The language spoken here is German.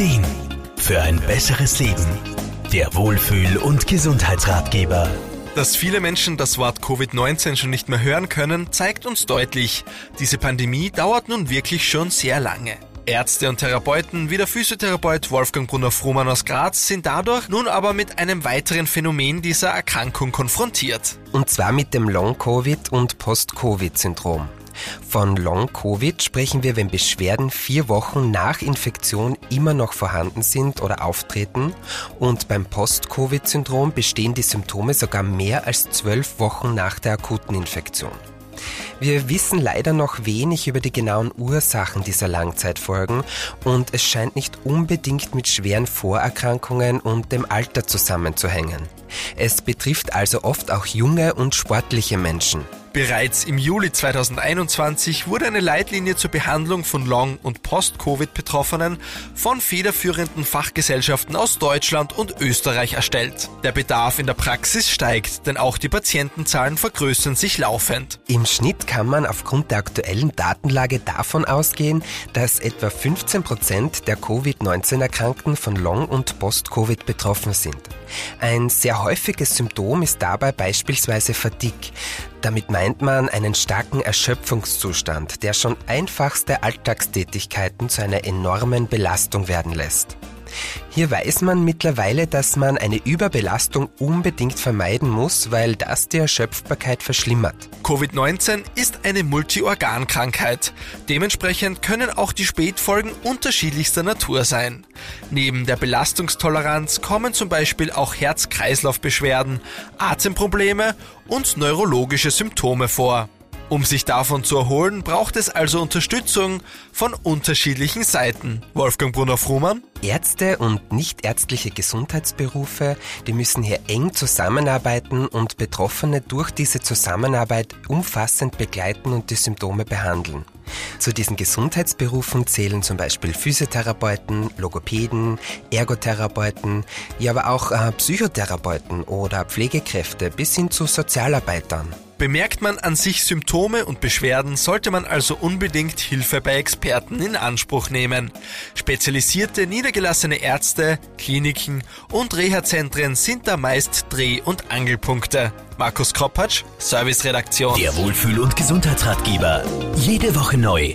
Ideen für ein besseres Leben. Der Wohlfühl- und Gesundheitsratgeber. Dass viele Menschen das Wort Covid-19 schon nicht mehr hören können, zeigt uns deutlich, diese Pandemie dauert nun wirklich schon sehr lange. Ärzte und Therapeuten wie der Physiotherapeut Wolfgang Brunner-Frumann aus Graz sind dadurch nun aber mit einem weiteren Phänomen dieser Erkrankung konfrontiert. Und zwar mit dem Long-Covid und Post-Covid-Syndrom. Von Long-Covid sprechen wir, wenn Beschwerden vier Wochen nach Infektion immer noch vorhanden sind oder auftreten und beim Post-Covid-Syndrom bestehen die Symptome sogar mehr als zwölf Wochen nach der akuten Infektion. Wir wissen leider noch wenig über die genauen Ursachen dieser Langzeitfolgen und es scheint nicht unbedingt mit schweren Vorerkrankungen und dem Alter zusammenzuhängen. Es betrifft also oft auch junge und sportliche Menschen. Bereits im Juli 2021 wurde eine Leitlinie zur Behandlung von Long- und Post-Covid-Betroffenen von federführenden Fachgesellschaften aus Deutschland und Österreich erstellt. Der Bedarf in der Praxis steigt, denn auch die Patientenzahlen vergrößern sich laufend. Im Schnitt kann man aufgrund der aktuellen Datenlage davon ausgehen, dass etwa 15 Prozent der Covid-19-Erkrankten von Long- und Post-Covid betroffen sind. Ein sehr häufiges Symptom ist dabei beispielsweise Fatigue. Damit meint man einen starken Erschöpfungszustand, der schon einfachste Alltagstätigkeiten zu einer enormen Belastung werden lässt. Hier weiß man mittlerweile, dass man eine Überbelastung unbedingt vermeiden muss, weil das die Erschöpfbarkeit verschlimmert. Covid-19 ist eine Multiorgankrankheit. Dementsprechend können auch die Spätfolgen unterschiedlichster Natur sein. Neben der Belastungstoleranz kommen zum Beispiel auch Herz-Kreislauf-Beschwerden, Atemprobleme und neurologische Symptome vor. Um sich davon zu erholen, braucht es also Unterstützung von unterschiedlichen Seiten. Wolfgang Brunner-Frumann? Ärzte und nichtärztliche Gesundheitsberufe, die müssen hier eng zusammenarbeiten und Betroffene durch diese Zusammenarbeit umfassend begleiten und die Symptome behandeln. Zu diesen Gesundheitsberufen zählen zum Beispiel Physiotherapeuten, Logopäden, Ergotherapeuten, ja aber auch äh, Psychotherapeuten oder Pflegekräfte bis hin zu Sozialarbeitern. Bemerkt man an sich Symptome und Beschwerden, sollte man also unbedingt Hilfe bei Experten in Anspruch nehmen. Spezialisierte niedergelassene Ärzte, Kliniken und Reha-Zentren sind da meist Dreh- und Angelpunkte. Markus Kropatsch, Serviceredaktion. Der Wohlfühl- und Gesundheitsratgeber. Jede Woche neu.